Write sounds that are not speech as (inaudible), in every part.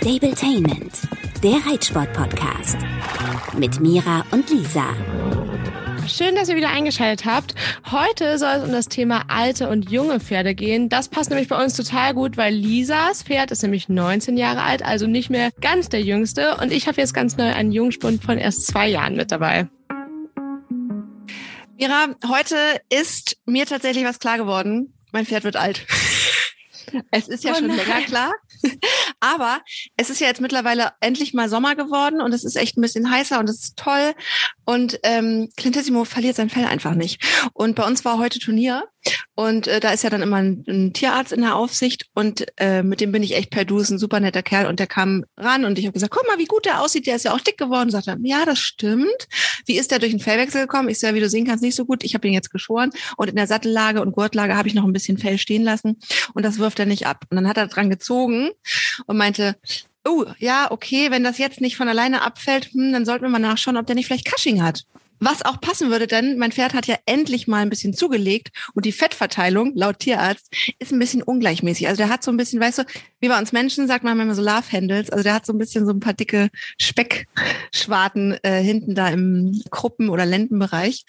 Stabletainment, der Reitsport-Podcast. Mit Mira und Lisa. Schön, dass ihr wieder eingeschaltet habt. Heute soll es um das Thema alte und junge Pferde gehen. Das passt nämlich bei uns total gut, weil Lisas Pferd ist nämlich 19 Jahre alt, also nicht mehr ganz der jüngste. Und ich habe jetzt ganz neu einen Jungspund von erst zwei Jahren mit dabei. Mira, heute ist mir tatsächlich was klar geworden. Mein Pferd wird alt. (laughs) Es ist ja oh schon länger klar. Aber es ist ja jetzt mittlerweile endlich mal Sommer geworden und es ist echt ein bisschen heißer und es ist toll. Und ähm, Clintissimo verliert sein Fell einfach nicht. Und bei uns war heute Turnier und äh, da ist ja dann immer ein, ein Tierarzt in der Aufsicht und äh, mit dem bin ich echt per Du, ist ein super netter Kerl und der kam ran und ich habe gesagt, guck mal, wie gut der aussieht, der ist ja auch dick geworden. Sagt er, ja, das stimmt. Wie ist der durch den Fellwechsel gekommen? Ich sage, wie du sehen kannst, nicht so gut. Ich habe ihn jetzt geschoren und in der Sattellage und Gurtlage habe ich noch ein bisschen Fell stehen lassen und das wirft er nicht ab. Und dann hat er dran gezogen und meinte, oh, ja, okay, wenn das jetzt nicht von alleine abfällt, hm, dann sollten wir mal nachschauen, ob der nicht vielleicht Cushing hat. Was auch passen würde, denn mein Pferd hat ja endlich mal ein bisschen zugelegt und die Fettverteilung, laut Tierarzt, ist ein bisschen ungleichmäßig. Also der hat so ein bisschen, weißt du, wie bei uns Menschen sagt man manchmal so Love Handles, also der hat so ein bisschen so ein paar dicke Speckschwarten äh, hinten da im Gruppen- oder Lendenbereich.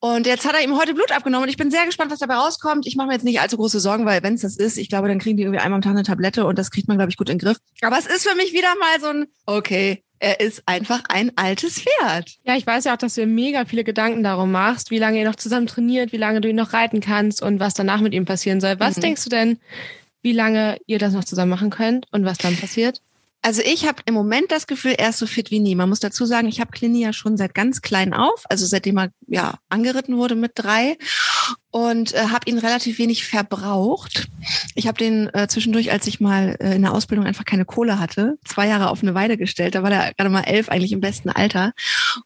Und jetzt hat er ihm heute Blut abgenommen und ich bin sehr gespannt, was dabei rauskommt. Ich mache mir jetzt nicht allzu große Sorgen, weil wenn es das ist, ich glaube, dann kriegen die irgendwie einmal am Tag eine Tablette und das kriegt man, glaube ich, gut in den Griff. Aber es ist für mich wieder mal so ein, okay, er ist einfach ein altes Pferd. Ja, ich weiß ja auch, dass du dir mega viele Gedanken darum machst, wie lange ihr noch zusammen trainiert, wie lange du ihn noch reiten kannst und was danach mit ihm passieren soll. Was mhm. denkst du denn, wie lange ihr das noch zusammen machen könnt und was dann passiert? Also ich habe im Moment das Gefühl, er ist so fit wie nie. Man muss dazu sagen, ich habe Clini ja schon seit ganz klein auf, also seitdem er ja angeritten wurde mit drei und äh, habe ihn relativ wenig verbraucht. Ich habe den äh, zwischendurch, als ich mal äh, in der Ausbildung einfach keine Kohle hatte, zwei Jahre auf eine Weide gestellt. Da war der gerade mal elf, eigentlich im besten Alter.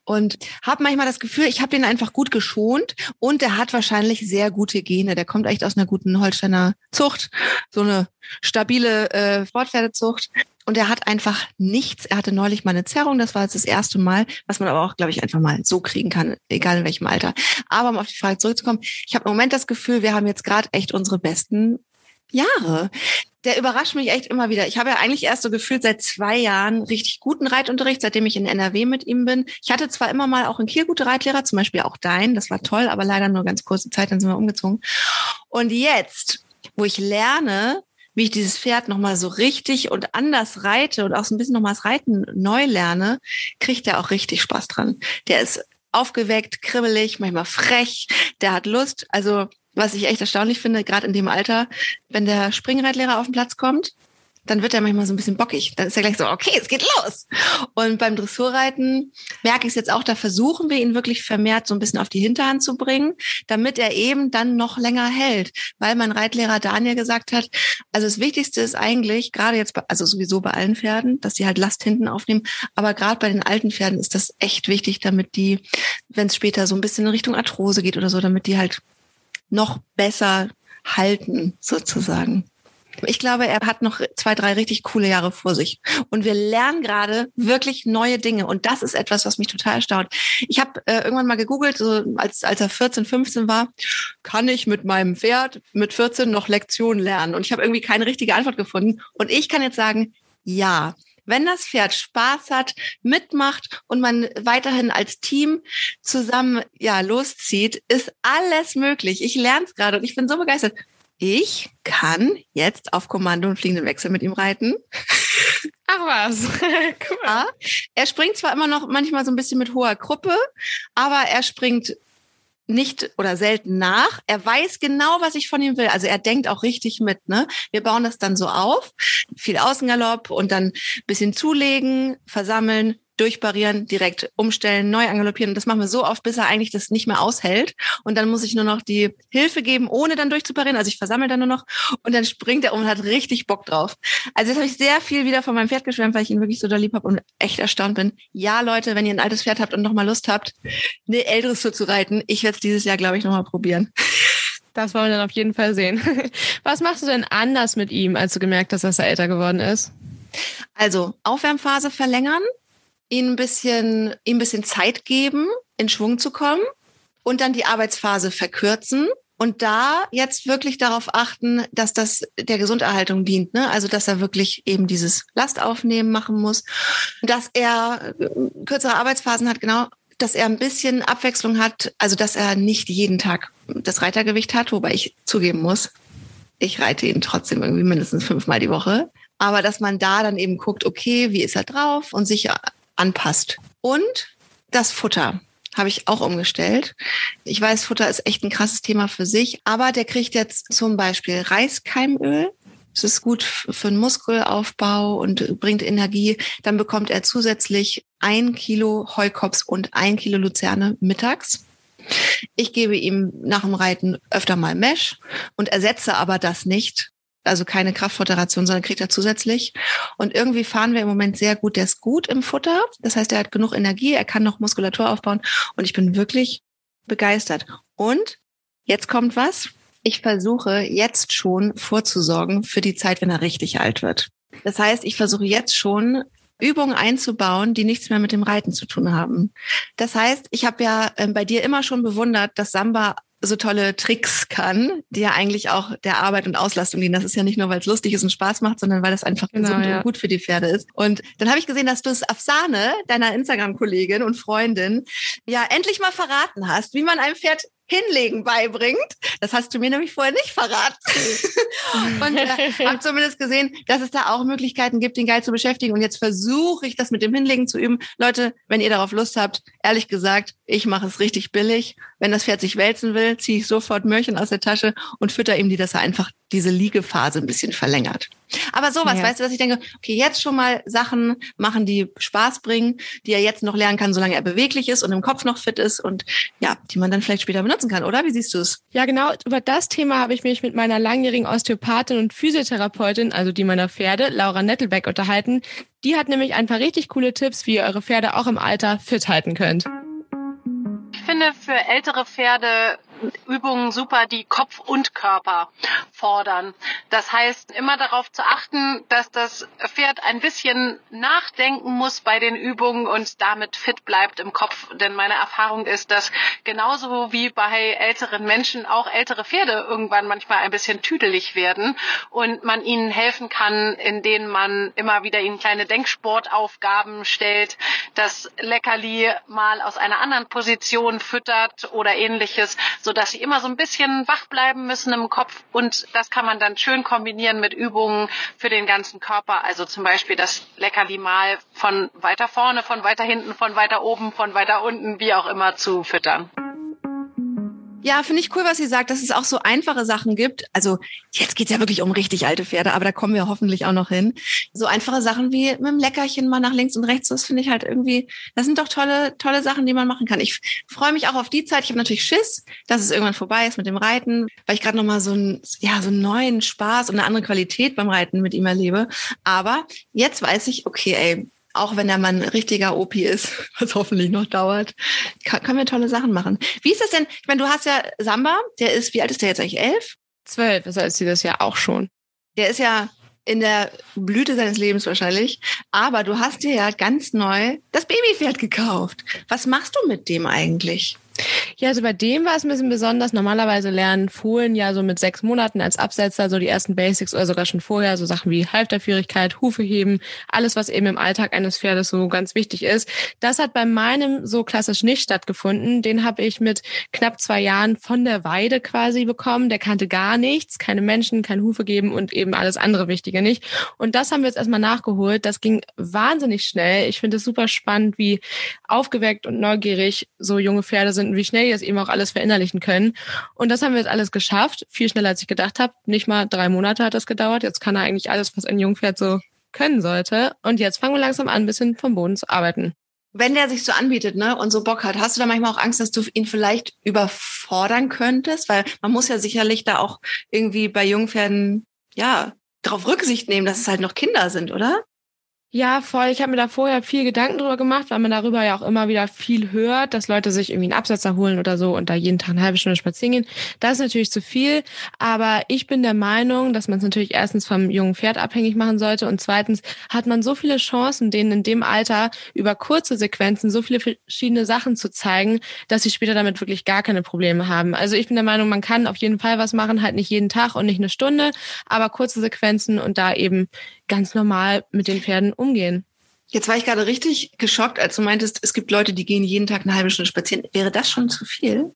Und habe manchmal das Gefühl, ich habe den einfach gut geschont und der hat wahrscheinlich sehr gute Gene. Der kommt echt aus einer guten Holsteiner Zucht, so eine stabile äh, Sportpferdezucht und er hat einfach nichts. Er hatte neulich mal eine Zerrung, das war jetzt das erste Mal, was man aber auch, glaube ich, einfach mal so kriegen kann, egal in welchem Alter. Aber um auf die Frage zurückzukommen, ich habe im Moment das Gefühl, wir haben jetzt gerade echt unsere besten Jahre. Der überrascht mich echt immer wieder. Ich habe ja eigentlich erst so gefühlt seit zwei Jahren richtig guten Reitunterricht, seitdem ich in NRW mit ihm bin. Ich hatte zwar immer mal auch in Kiel gute Reitlehrer, zum Beispiel auch dein, das war toll, aber leider nur ganz kurze Zeit, dann sind wir umgezogen. Und jetzt, wo ich lerne, wie ich dieses Pferd nochmal so richtig und anders reite und auch so ein bisschen nochmal das Reiten neu lerne, kriegt er auch richtig Spaß dran. Der ist aufgeweckt, kribbelig, manchmal frech, der hat Lust. Also was ich echt erstaunlich finde, gerade in dem Alter, wenn der Springreitlehrer auf den Platz kommt, dann wird er manchmal so ein bisschen bockig. Dann ist er gleich so, okay, es geht los. Und beim Dressurreiten merke ich es jetzt auch, da versuchen wir ihn wirklich vermehrt so ein bisschen auf die Hinterhand zu bringen, damit er eben dann noch länger hält. Weil mein Reitlehrer Daniel gesagt hat, also das Wichtigste ist eigentlich, gerade jetzt, also sowieso bei allen Pferden, dass sie halt Last hinten aufnehmen, aber gerade bei den alten Pferden ist das echt wichtig, damit die, wenn es später so ein bisschen in Richtung Arthrose geht oder so, damit die halt noch besser halten, sozusagen. Ich glaube, er hat noch zwei, drei richtig coole Jahre vor sich. Und wir lernen gerade wirklich neue Dinge. Und das ist etwas, was mich total erstaunt. Ich habe äh, irgendwann mal gegoogelt, so als, als er 14, 15 war, kann ich mit meinem Pferd mit 14 noch Lektionen lernen? Und ich habe irgendwie keine richtige Antwort gefunden. Und ich kann jetzt sagen, ja. Wenn das Pferd Spaß hat, mitmacht und man weiterhin als Team zusammen ja loszieht, ist alles möglich. Ich lerne es gerade und ich bin so begeistert ich kann jetzt auf Kommando und fliegenden Wechsel mit ihm reiten. Ach was, (laughs) cool. Ja, er springt zwar immer noch manchmal so ein bisschen mit hoher Gruppe, aber er springt nicht oder selten nach. Er weiß genau, was ich von ihm will. Also er denkt auch richtig mit. Ne? Wir bauen das dann so auf. Viel Außengalopp und dann bisschen zulegen, versammeln, durchbarieren, direkt umstellen, neu angaloppieren. Und das machen wir so oft, bis er eigentlich das nicht mehr aushält. Und dann muss ich nur noch die Hilfe geben, ohne dann durchzuparieren. Also ich versammle dann nur noch und dann springt er um und hat richtig Bock drauf. Also jetzt habe ich sehr viel wieder von meinem Pferd geschwärmt, weil ich ihn wirklich so doll lieb habe und echt erstaunt bin. Ja, Leute, wenn ihr ein altes Pferd habt und nochmal Lust habt, eine älteres zu reiten, ich werde es dieses Jahr, glaube ich, nochmal probieren. Das wollen wir dann auf jeden Fall sehen. (laughs) Was machst du denn anders mit ihm, als du gemerkt hast, dass er älter geworden ist? Also Aufwärmphase verlängern, ihnen ein bisschen, ihm ein bisschen Zeit geben, in Schwung zu kommen und dann die Arbeitsphase verkürzen Und da jetzt wirklich darauf achten, dass das der Gesunderhaltung dient. Ne? Also dass er wirklich eben dieses Lastaufnehmen machen muss, dass er äh, kürzere Arbeitsphasen hat, genau, dass er ein bisschen Abwechslung hat, also dass er nicht jeden Tag das Reitergewicht hat, wobei ich zugeben muss, ich reite ihn trotzdem irgendwie mindestens fünfmal die Woche. Aber dass man da dann eben guckt, okay, wie ist er drauf und sich anpasst. Und das Futter habe ich auch umgestellt. Ich weiß, Futter ist echt ein krasses Thema für sich, aber der kriegt jetzt zum Beispiel Reiskeimöl. Es ist gut für den Muskelaufbau und bringt Energie. Dann bekommt er zusätzlich ein Kilo Heukops und ein Kilo Luzerne mittags. Ich gebe ihm nach dem Reiten öfter mal Mesh und ersetze aber das nicht. Also keine Kraftfutteration, sondern kriegt er zusätzlich. Und irgendwie fahren wir im Moment sehr gut. Der ist gut im Futter. Das heißt, er hat genug Energie, er kann noch Muskulatur aufbauen. Und ich bin wirklich begeistert. Und jetzt kommt was. Ich versuche jetzt schon vorzusorgen für die Zeit, wenn er richtig alt wird. Das heißt, ich versuche jetzt schon Übungen einzubauen, die nichts mehr mit dem Reiten zu tun haben. Das heißt, ich habe ja ähm, bei dir immer schon bewundert, dass Samba so tolle Tricks kann, die ja eigentlich auch der Arbeit und Auslastung dienen. Das ist ja nicht nur, weil es lustig ist und Spaß macht, sondern weil das einfach genau, gesund ja. und gut für die Pferde ist. Und dann habe ich gesehen, dass du es Afsane, deiner Instagram-Kollegin und Freundin, ja endlich mal verraten hast, wie man einem Pferd Hinlegen beibringt. Das hast du mir nämlich vorher nicht verraten. (laughs) und äh, habe zumindest gesehen, dass es da auch Möglichkeiten gibt, den Geil zu beschäftigen. Und jetzt versuche ich das mit dem Hinlegen zu üben. Leute, wenn ihr darauf Lust habt, ehrlich gesagt, ich mache es richtig billig. Wenn das Pferd sich wälzen will, ziehe ich sofort Mörchen aus der Tasche und fütter ihm die, dass er einfach diese Liegephase ein bisschen verlängert. Aber sowas, ja. weißt du, dass ich denke, okay, jetzt schon mal Sachen machen, die Spaß bringen, die er jetzt noch lernen kann, solange er beweglich ist und im Kopf noch fit ist und ja, die man dann vielleicht später benutzen kann, oder? Wie siehst du es? Ja, genau. Über das Thema habe ich mich mit meiner langjährigen Osteopathin und Physiotherapeutin, also die meiner Pferde, Laura Nettelbeck, unterhalten. Die hat nämlich ein paar richtig coole Tipps, wie ihr eure Pferde auch im Alter fit halten könnt. Ich finde für ältere Pferde Übungen super, die Kopf und Körper fordern. Das heißt, immer darauf zu achten, dass das Pferd ein bisschen nachdenken muss bei den Übungen und damit fit bleibt im Kopf. Denn meine Erfahrung ist, dass genauso wie bei älteren Menschen auch ältere Pferde irgendwann manchmal ein bisschen tüdelig werden und man ihnen helfen kann, indem man immer wieder ihnen kleine Denksportaufgaben stellt, das Leckerli mal aus einer anderen Position füttert oder ähnliches, so dass sie immer so ein bisschen wach bleiben müssen im Kopf und das kann man dann schön kombinieren mit Übungen für den ganzen Körper. Also zum Beispiel das Leckerli mal von weiter vorne, von weiter hinten, von weiter oben, von weiter unten, wie auch immer zu füttern. Ja, finde ich cool, was sie sagt, dass es auch so einfache Sachen gibt. Also jetzt geht's ja wirklich um richtig alte Pferde, aber da kommen wir hoffentlich auch noch hin. So einfache Sachen wie mit dem Leckerchen mal nach links und rechts, das finde ich halt irgendwie, das sind doch tolle, tolle Sachen, die man machen kann. Ich freue mich auch auf die Zeit. Ich habe natürlich Schiss, dass es irgendwann vorbei ist mit dem Reiten, weil ich gerade nochmal so einen, ja, so einen neuen Spaß und eine andere Qualität beim Reiten mit ihm erlebe. Aber jetzt weiß ich, okay, ey, auch wenn der Mann richtiger OP ist, (laughs) was hoffentlich noch dauert, kann, können wir tolle Sachen machen. Wie ist das denn? Ich meine, du hast ja Samba, der ist, wie alt ist der jetzt eigentlich? Elf? Zwölf, das heißt sie das ja auch schon. Der ist ja in der Blüte seines Lebens wahrscheinlich. Aber du hast dir ja ganz neu das Babypferd gekauft. Was machst du mit dem eigentlich? Ja, also bei dem war es ein bisschen besonders. Normalerweise lernen Fohlen ja so mit sechs Monaten als Absetzer so die ersten Basics oder sogar schon vorher, so Sachen wie Halfterführigkeit, Hufe heben, alles, was eben im Alltag eines Pferdes so ganz wichtig ist. Das hat bei meinem so klassisch nicht stattgefunden. Den habe ich mit knapp zwei Jahren von der Weide quasi bekommen. Der kannte gar nichts, keine Menschen, kein Hufe geben und eben alles andere Wichtige nicht. Und das haben wir jetzt erstmal nachgeholt. Das ging wahnsinnig schnell. Ich finde es super spannend, wie aufgeweckt und neugierig so junge Pferde sind und wie schnell die das eben auch alles verinnerlichen können. Und das haben wir jetzt alles geschafft. Viel schneller, als ich gedacht habe. Nicht mal drei Monate hat das gedauert. Jetzt kann er eigentlich alles, was ein Jungpferd so können sollte. Und jetzt fangen wir langsam an, ein bisschen vom Boden zu arbeiten. Wenn der sich so anbietet, ne, und so Bock hat, hast du da manchmal auch Angst, dass du ihn vielleicht überfordern könntest? Weil man muss ja sicherlich da auch irgendwie bei Jungpferden, ja, darauf Rücksicht nehmen, dass es halt noch Kinder sind, oder? Ja, voll. Ich habe mir da vorher viel Gedanken drüber gemacht, weil man darüber ja auch immer wieder viel hört, dass Leute sich irgendwie einen Absatzer holen oder so und da jeden Tag eine halbe Stunde spazieren gehen. Das ist natürlich zu viel. Aber ich bin der Meinung, dass man es natürlich erstens vom jungen Pferd abhängig machen sollte und zweitens hat man so viele Chancen, denen in dem Alter über kurze Sequenzen so viele verschiedene Sachen zu zeigen, dass sie später damit wirklich gar keine Probleme haben. Also ich bin der Meinung, man kann auf jeden Fall was machen, halt nicht jeden Tag und nicht eine Stunde, aber kurze Sequenzen und da eben ganz normal mit den Pferden umgehen. Jetzt war ich gerade richtig geschockt, als du meintest, es gibt Leute, die gehen jeden Tag eine halbe Stunde spazieren. Wäre das schon zu viel?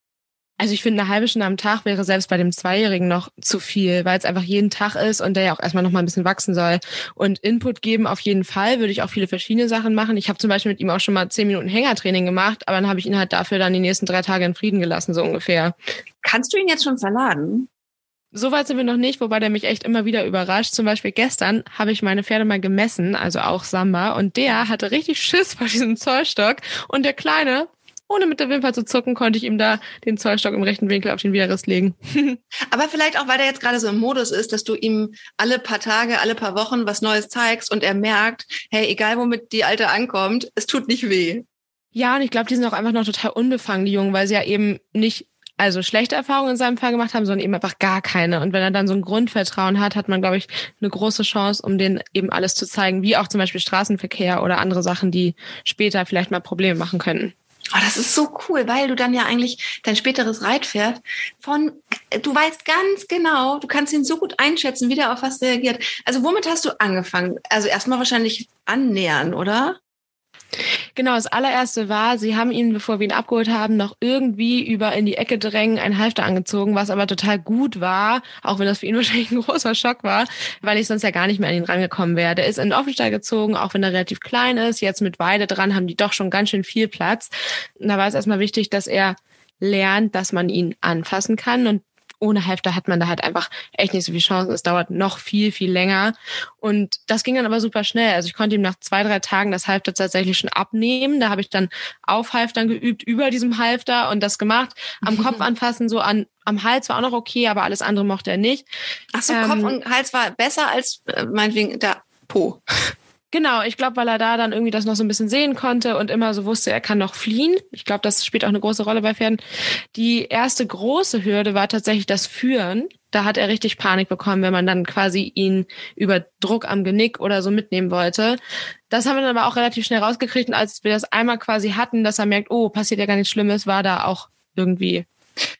Also ich finde, eine halbe Stunde am Tag wäre selbst bei dem Zweijährigen noch zu viel, weil es einfach jeden Tag ist und der ja auch erstmal noch mal ein bisschen wachsen soll. Und Input geben auf jeden Fall, würde ich auch viele verschiedene Sachen machen. Ich habe zum Beispiel mit ihm auch schon mal zehn Minuten Hängertraining gemacht, aber dann habe ich ihn halt dafür dann die nächsten drei Tage in Frieden gelassen, so ungefähr. Kannst du ihn jetzt schon verladen? So weit sind wir noch nicht, wobei der mich echt immer wieder überrascht. Zum Beispiel gestern habe ich meine Pferde mal gemessen, also auch Samba, und der hatte richtig Schiss vor diesem Zollstock. Und der Kleine, ohne mit der Wimper zu zucken, konnte ich ihm da den Zollstock im rechten Winkel auf den Widerriss legen. (laughs) Aber vielleicht auch, weil der jetzt gerade so im Modus ist, dass du ihm alle paar Tage, alle paar Wochen was Neues zeigst und er merkt, hey, egal womit die Alte ankommt, es tut nicht weh. Ja, und ich glaube, die sind auch einfach noch total unbefangen, die Jungen, weil sie ja eben nicht also schlechte Erfahrungen in seinem Fall gemacht haben, sondern eben einfach gar keine. Und wenn er dann so ein Grundvertrauen hat, hat man, glaube ich, eine große Chance, um den eben alles zu zeigen, wie auch zum Beispiel Straßenverkehr oder andere Sachen, die später vielleicht mal Probleme machen könnten. Oh, das ist so cool, weil du dann ja eigentlich dein späteres Reitpferd von, du weißt ganz genau, du kannst ihn so gut einschätzen, wie der auf was reagiert. Also womit hast du angefangen? Also erstmal wahrscheinlich annähern, oder? Genau, das allererste war, sie haben ihn, bevor wir ihn abgeholt haben, noch irgendwie über in die Ecke drängen, ein Halfter angezogen, was aber total gut war, auch wenn das für ihn (laughs) wahrscheinlich ein großer Schock war, weil ich sonst ja gar nicht mehr an ihn rangekommen wäre. Der ist in den Offenstall gezogen, auch wenn er relativ klein ist. Jetzt mit Weide dran haben die doch schon ganz schön viel Platz. Und da war es erstmal wichtig, dass er lernt, dass man ihn anfassen kann und ohne Halfter hat man da halt einfach echt nicht so viel Chancen. Es dauert noch viel, viel länger. Und das ging dann aber super schnell. Also ich konnte ihm nach zwei, drei Tagen das Halfter tatsächlich schon abnehmen. Da habe ich dann auf Halftern geübt, über diesem Halfter und das gemacht. Am Kopf anfassen, so an, am Hals war auch noch okay, aber alles andere mochte er nicht. Ach so, ähm, Kopf und Hals war besser als äh, meinetwegen der Po. Genau, ich glaube, weil er da dann irgendwie das noch so ein bisschen sehen konnte und immer so wusste, er kann noch fliehen. Ich glaube, das spielt auch eine große Rolle bei Pferden. Die erste große Hürde war tatsächlich das Führen. Da hat er richtig Panik bekommen, wenn man dann quasi ihn über Druck am Genick oder so mitnehmen wollte. Das haben wir dann aber auch relativ schnell rausgekriegt und als wir das einmal quasi hatten, dass er merkt, oh, passiert ja gar nichts Schlimmes, war da auch irgendwie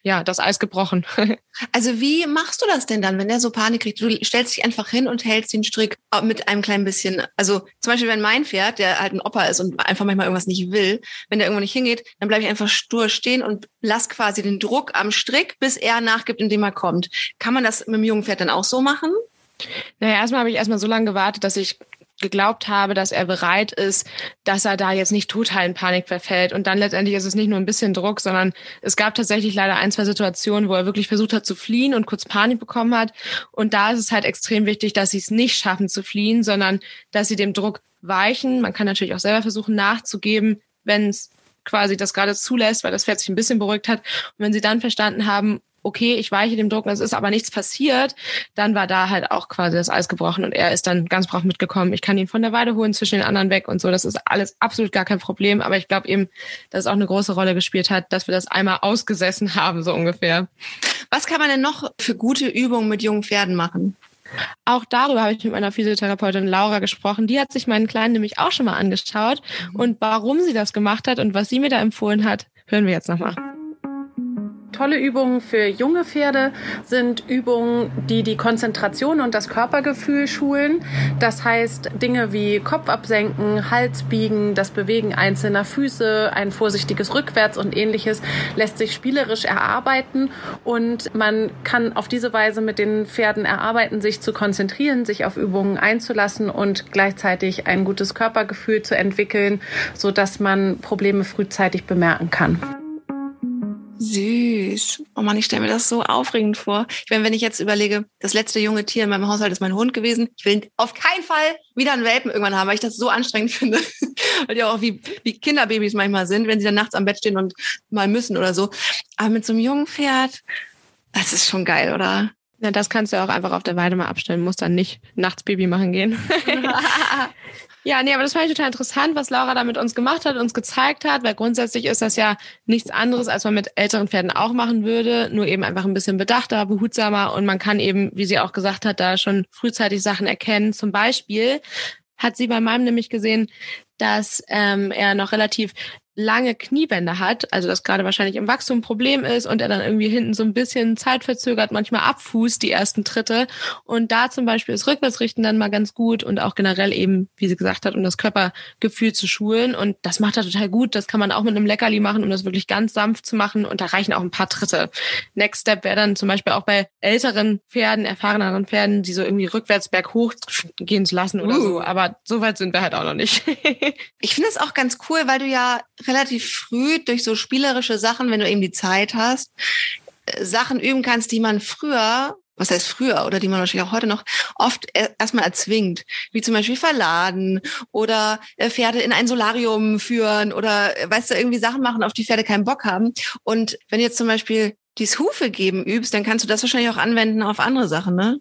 ja, das Eis gebrochen. (laughs) also wie machst du das denn dann, wenn der so Panik kriegt? Du stellst dich einfach hin und hältst den Strick mit einem kleinen bisschen, also zum Beispiel, wenn mein Pferd, der halt ein Opa ist und einfach manchmal irgendwas nicht will, wenn der irgendwo nicht hingeht, dann bleibe ich einfach stur stehen und lass quasi den Druck am Strick, bis er nachgibt, indem er kommt. Kann man das mit dem jungen Pferd dann auch so machen? Naja, erstmal habe ich erstmal so lange gewartet, dass ich geglaubt habe, dass er bereit ist, dass er da jetzt nicht total in Panik verfällt. Und dann letztendlich ist es nicht nur ein bisschen Druck, sondern es gab tatsächlich leider ein, zwei Situationen, wo er wirklich versucht hat zu fliehen und kurz Panik bekommen hat. Und da ist es halt extrem wichtig, dass sie es nicht schaffen zu fliehen, sondern dass sie dem Druck weichen. Man kann natürlich auch selber versuchen nachzugeben, wenn es quasi das gerade zulässt, weil das Pferd sich ein bisschen beruhigt hat. Und wenn sie dann verstanden haben, okay, ich weiche dem Druck, es ist aber nichts passiert, dann war da halt auch quasi das Eis gebrochen und er ist dann ganz brav mitgekommen. Ich kann ihn von der Weide holen, zwischen den anderen weg und so. Das ist alles absolut gar kein Problem. Aber ich glaube eben, dass es auch eine große Rolle gespielt hat, dass wir das einmal ausgesessen (laughs) haben, so ungefähr. Was kann man denn noch für gute Übungen mit jungen Pferden machen? Auch darüber habe ich mit meiner Physiotherapeutin Laura gesprochen. Die hat sich meinen Kleinen nämlich auch schon mal angeschaut. Mhm. Und warum sie das gemacht hat und was sie mir da empfohlen hat, hören wir jetzt nochmal. Tolle Übungen für junge Pferde sind Übungen, die die Konzentration und das Körpergefühl schulen. Das heißt Dinge wie Kopf absenken, Hals biegen, das Bewegen einzelner Füße, ein vorsichtiges Rückwärts und ähnliches lässt sich spielerisch erarbeiten und man kann auf diese Weise mit den Pferden erarbeiten, sich zu konzentrieren, sich auf Übungen einzulassen und gleichzeitig ein gutes Körpergefühl zu entwickeln, so dass man Probleme frühzeitig bemerken kann. Süß. Oh Mann, ich stelle mir das so aufregend vor. Ich meine, wenn ich jetzt überlege, das letzte junge Tier in meinem Haushalt ist mein Hund gewesen. Ich will auf keinen Fall wieder einen Welpen irgendwann haben, weil ich das so anstrengend (laughs) finde. weil die auch wie, wie Kinderbabys manchmal sind, wenn sie dann nachts am Bett stehen und mal müssen oder so. Aber mit so einem jungen Pferd, das ist schon geil, oder? Na, das kannst du auch einfach auf der Weide mal abstellen, musst dann nicht nachts Baby machen gehen. (laughs) (laughs) Ja, nee, aber das fand ich total interessant, was Laura da mit uns gemacht hat, uns gezeigt hat, weil grundsätzlich ist das ja nichts anderes, als man mit älteren Pferden auch machen würde, nur eben einfach ein bisschen bedachter, behutsamer und man kann eben, wie sie auch gesagt hat, da schon frühzeitig Sachen erkennen. Zum Beispiel hat sie bei meinem nämlich gesehen, dass ähm, er noch relativ lange Kniebänder hat, also das gerade wahrscheinlich im Wachstum ein Problem ist und er dann irgendwie hinten so ein bisschen zeitverzögert manchmal abfußt, die ersten Tritte. Und da zum Beispiel ist Rückwärtsrichten dann mal ganz gut und auch generell eben, wie sie gesagt hat, um das Körpergefühl zu schulen. Und das macht er total gut. Das kann man auch mit einem Leckerli machen, um das wirklich ganz sanft zu machen. Und da reichen auch ein paar Tritte. Next Step wäre dann zum Beispiel auch bei älteren Pferden, erfahreneren Pferden, die so irgendwie rückwärts berghoch gehen zu lassen oder uh. so. Aber so weit sind wir halt auch noch nicht. (laughs) ich finde es auch ganz cool, weil du ja relativ früh durch so spielerische Sachen, wenn du eben die Zeit hast, äh, Sachen üben kannst, die man früher was heißt früher oder die man wahrscheinlich auch heute noch oft erstmal erzwingt, wie zum Beispiel verladen oder äh, Pferde in ein Solarium führen oder äh, weißt du irgendwie Sachen machen, auf die Pferde keinen Bock haben. Und wenn jetzt zum Beispiel dies Hufe geben übst, dann kannst du das wahrscheinlich auch anwenden auf andere Sachen, ne?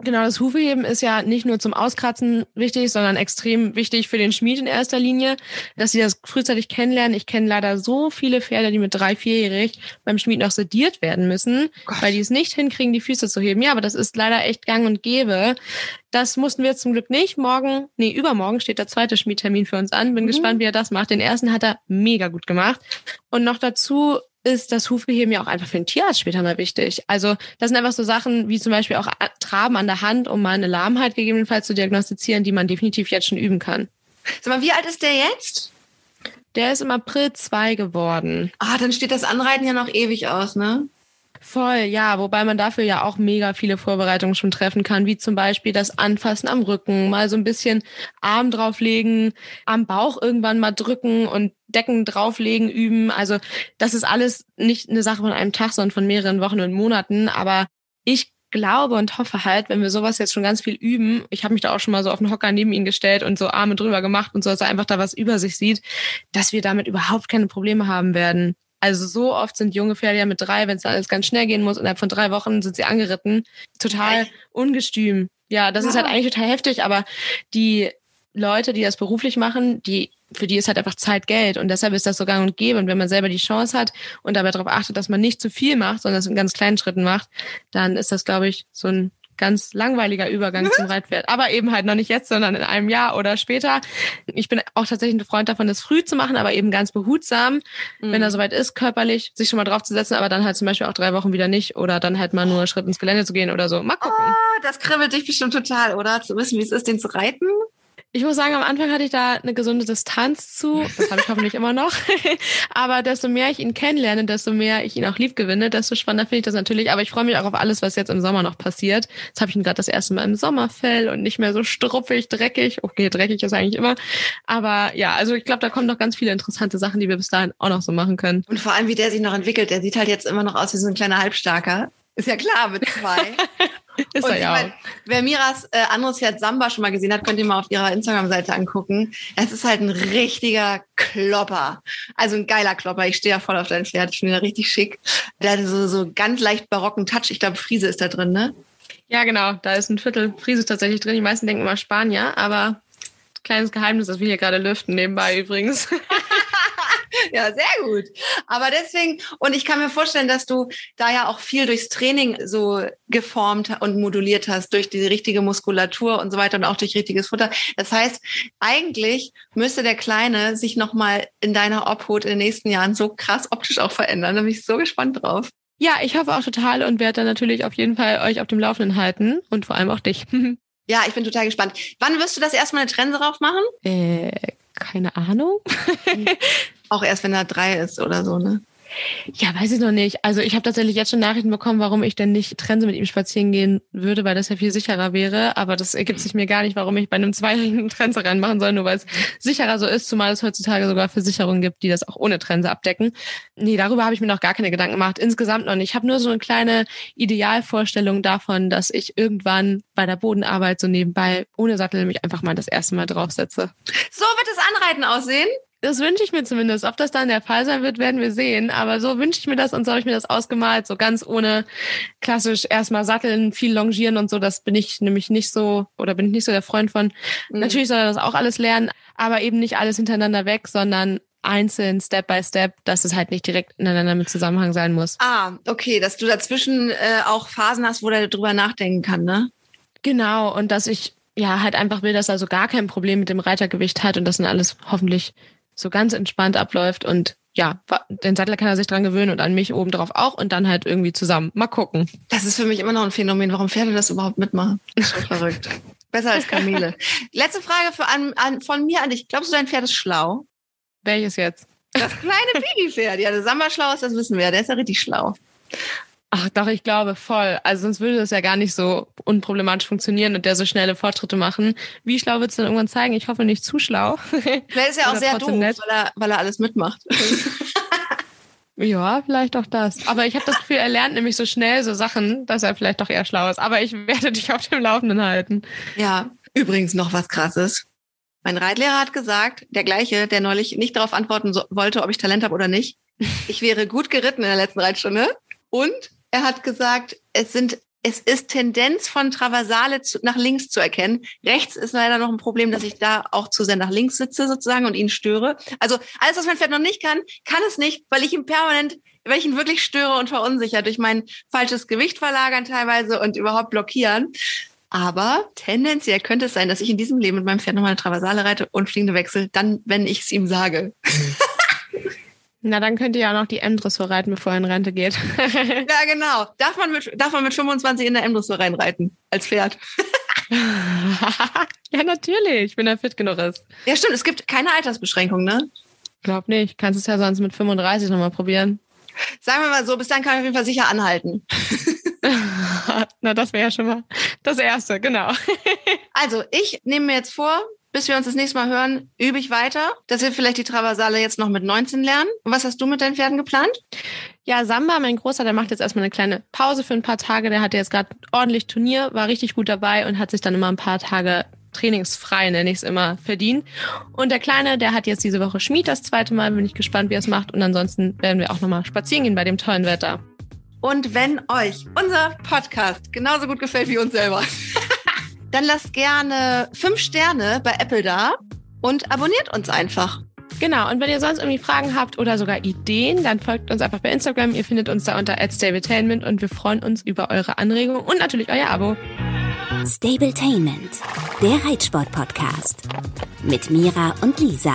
Genau, das Hufeheben ist ja nicht nur zum Auskratzen wichtig, sondern extrem wichtig für den Schmied in erster Linie, dass sie das frühzeitig kennenlernen. Ich kenne leider so viele Pferde, die mit drei, vierjährig beim Schmied noch sediert werden müssen, Gott. weil die es nicht hinkriegen, die Füße zu heben. Ja, aber das ist leider echt gang und gäbe. Das mussten wir zum Glück nicht. Morgen, nee, übermorgen steht der zweite Schmiedtermin für uns an. Bin mhm. gespannt, wie er das macht. Den ersten hat er mega gut gemacht. Und noch dazu ist das Hufbeheben ja auch einfach für den Tierarzt später mal wichtig. Also das sind einfach so Sachen wie zum Beispiel auch Traben an der Hand, um mal eine Lahmheit gegebenenfalls zu diagnostizieren, die man definitiv jetzt schon üben kann. Sag mal, wie alt ist der jetzt? Der ist im April zwei geworden. Ah, dann steht das Anreiten ja noch ewig aus, ne? Voll, ja, wobei man dafür ja auch mega viele Vorbereitungen schon treffen kann, wie zum Beispiel das Anfassen am Rücken, mal so ein bisschen Arm drauflegen, am Bauch irgendwann mal drücken und Decken drauflegen, üben. Also das ist alles nicht eine Sache von einem Tag, sondern von mehreren Wochen und Monaten. Aber ich glaube und hoffe halt, wenn wir sowas jetzt schon ganz viel üben, ich habe mich da auch schon mal so auf den Hocker neben ihn gestellt und so Arme drüber gemacht und so, dass er einfach da was über sich sieht, dass wir damit überhaupt keine Probleme haben werden. Also so oft sind junge Pferde ja mit drei, wenn es alles ganz schnell gehen muss, innerhalb von drei Wochen sind sie angeritten. Total ungestüm. Ja, das ja. ist halt eigentlich total heftig, aber die Leute, die das beruflich machen, die, für die ist halt einfach Zeit Geld und deshalb ist das so gang und gäbe. Und wenn man selber die Chance hat und dabei darauf achtet, dass man nicht zu viel macht, sondern es in ganz kleinen Schritten macht, dann ist das, glaube ich, so ein ganz langweiliger Übergang zum Reitpferd. Aber eben halt noch nicht jetzt, sondern in einem Jahr oder später. Ich bin auch tatsächlich ein Freund davon, das früh zu machen, aber eben ganz behutsam, mhm. wenn er soweit ist, körperlich, sich schon mal drauf zu setzen, aber dann halt zum Beispiel auch drei Wochen wieder nicht oder dann halt mal nur Schritt ins Gelände zu gehen oder so. Mal gucken. Oh, das kribbelt dich bestimmt total, oder? Zu wissen, wie es ist, den zu reiten. Ich muss sagen, am Anfang hatte ich da eine gesunde Distanz zu. Das habe ich (laughs) hoffentlich immer noch. (laughs) Aber desto mehr ich ihn kennenlerne, desto mehr ich ihn auch lieb gewinne, desto spannender finde ich das natürlich. Aber ich freue mich auch auf alles, was jetzt im Sommer noch passiert. Jetzt habe ich ihn gerade das erste Mal im Sommerfell und nicht mehr so struppig, dreckig. Okay, dreckig ist eigentlich immer. Aber ja, also ich glaube, da kommen noch ganz viele interessante Sachen, die wir bis dahin auch noch so machen können. Und vor allem, wie der sich noch entwickelt. Der sieht halt jetzt immer noch aus wie so ein kleiner Halbstarker. Ist ja klar, mit zwei. (laughs) Ist und er ja auch. Wer Miras äh, anderes Pferd Samba schon mal gesehen hat, könnt ihr mal auf ihrer Instagram-Seite angucken. Es ist halt ein richtiger Klopper. Also ein geiler Klopper. Ich stehe ja voll auf dein Pferd. Ich finde ihn richtig schick. Der hat so, so ganz leicht barocken Touch. Ich glaube, Friese ist da drin, ne? Ja, genau. Da ist ein Viertel Friese tatsächlich drin. Die meisten denken immer Spanier, aber kleines Geheimnis, das wir hier gerade lüften, nebenbei übrigens. (laughs) ja, sehr gut. Aber deswegen, und ich kann mir vorstellen, dass du da ja auch viel durchs Training so geformt und moduliert hast, durch die richtige Muskulatur und so weiter und auch durch richtiges Futter. Das heißt, eigentlich müsste der Kleine sich nochmal in deiner Obhut in den nächsten Jahren so krass optisch auch verändern. Da bin ich so gespannt drauf. Ja, ich hoffe auch total und werde dann natürlich auf jeden Fall euch auf dem Laufenden halten und vor allem auch dich. (laughs) Ja, ich bin total gespannt. Wann wirst du das erstmal eine Trense drauf machen? Äh, keine Ahnung. (laughs) Auch erst, wenn er drei ist oder so, ne? Ja, weiß ich noch nicht. Also ich habe tatsächlich jetzt schon Nachrichten bekommen, warum ich denn nicht Trense mit ihm spazieren gehen würde, weil das ja viel sicherer wäre. Aber das ergibt sich mir gar nicht, warum ich bei einem Zweijährigen (laughs) Trense reinmachen soll, nur weil es sicherer so ist, zumal es heutzutage sogar Versicherungen gibt, die das auch ohne Trense abdecken. Nee, darüber habe ich mir noch gar keine Gedanken gemacht. Insgesamt noch nicht. Ich habe nur so eine kleine Idealvorstellung davon, dass ich irgendwann bei der Bodenarbeit so nebenbei ohne Sattel mich einfach mal das erste Mal draufsetze. So wird das Anreiten aussehen? Das wünsche ich mir zumindest. Ob das dann der Fall sein wird, werden wir sehen. Aber so wünsche ich mir das und so habe ich mir das ausgemalt. So ganz ohne klassisch erstmal satteln, viel longieren und so. Das bin ich nämlich nicht so oder bin ich nicht so der Freund von. Mhm. Natürlich soll er das auch alles lernen, aber eben nicht alles hintereinander weg, sondern einzeln, Step by Step, dass es halt nicht direkt ineinander mit Zusammenhang sein muss. Ah, okay, dass du dazwischen äh, auch Phasen hast, wo der drüber nachdenken kann, ne? Genau, und dass ich ja halt einfach will, dass er so gar kein Problem mit dem Reitergewicht hat und das dann alles hoffentlich so ganz entspannt abläuft und ja, den Sattler kann er sich dran gewöhnen und an mich obendrauf auch und dann halt irgendwie zusammen. Mal gucken. Das ist für mich immer noch ein Phänomen, warum Pferde das überhaupt mitmachen. ist schon (laughs) verrückt. Besser als Kamele. Letzte Frage für an, an, von mir an dich. Glaubst du, dein Pferd ist schlau? Welches jetzt? Das kleine (laughs) Babypferd. Ja, der Samba schlau ist, das wissen wir. Der ist ja richtig schlau. Ach doch, ich glaube voll. Also sonst würde das ja gar nicht so unproblematisch funktionieren und der so schnelle Fortschritte machen. Wie schlau wird es denn irgendwann zeigen? Ich hoffe nicht zu schlau. (laughs) Vielleicht ist ja auch sehr doof, weil er, weil er alles mitmacht. (laughs) (laughs) ja, vielleicht auch das. Aber ich habe das Gefühl, er lernt nämlich so schnell so Sachen, dass er vielleicht doch eher schlau ist. Aber ich werde dich auf dem Laufenden halten. Ja, übrigens noch was krasses. Mein Reitlehrer hat gesagt, der gleiche, der neulich nicht darauf antworten so, wollte, ob ich Talent habe oder nicht. Ich wäre gut geritten in der letzten Reitstunde und er hat gesagt, es sind es ist Tendenz von Traversale zu, nach links zu erkennen. Rechts ist leider noch ein Problem, dass ich da auch zu sehr nach links sitze sozusagen und ihn störe. Also alles, was mein Pferd noch nicht kann, kann es nicht, weil ich ihn permanent, weil ich ihn wirklich störe und verunsichere durch mein falsches Gewicht verlagern teilweise und überhaupt blockieren. Aber tendenziell könnte es sein, dass ich in diesem Leben mit meinem Pferd nochmal eine Traversale reite und fliegende Wechsel, dann, wenn ich es ihm sage. (laughs) Na, dann könnt ihr ja auch noch die M-Dressur reiten, bevor er in Rente geht. (laughs) ja, genau. Darf man mit, darf man mit 25 in der M-Dressur reinreiten? Als Pferd? (laughs) ja, natürlich, wenn er fit genug ist. Ja, stimmt. Es gibt keine Altersbeschränkung, ne? Glaub nicht. Kannst es ja sonst mit 35 nochmal probieren. Sagen wir mal so, bis dann kann ich auf jeden Fall sicher anhalten. (laughs) Na, das wäre ja schon mal das Erste, genau. also, ich nehme mir jetzt vor, bis wir uns das nächste Mal hören, übe ich weiter, dass wir vielleicht die Traversale jetzt noch mit 19 lernen. Und was hast du mit deinen Pferden geplant? Ja, Samba, mein Großer, der macht jetzt erstmal eine kleine Pause für ein paar Tage. Der hatte jetzt gerade ordentlich Turnier, war richtig gut dabei und hat sich dann immer ein paar Tage trainingsfrei, nenne ich es immer, verdient. Und der Kleine, der hat jetzt diese Woche Schmied das zweite Mal, bin ich gespannt, wie er es macht. Und ansonsten werden wir auch nochmal spazieren gehen bei dem tollen Wetter. Und wenn euch unser Podcast genauso gut gefällt wie uns selber, dann lasst gerne fünf Sterne bei Apple da und abonniert uns einfach. Genau, und wenn ihr sonst irgendwie Fragen habt oder sogar Ideen, dann folgt uns einfach bei Instagram. Ihr findet uns da unter @stabletainment und wir freuen uns über eure Anregungen und natürlich euer Abo. Stabletainment, der Reitsport-Podcast mit Mira und Lisa.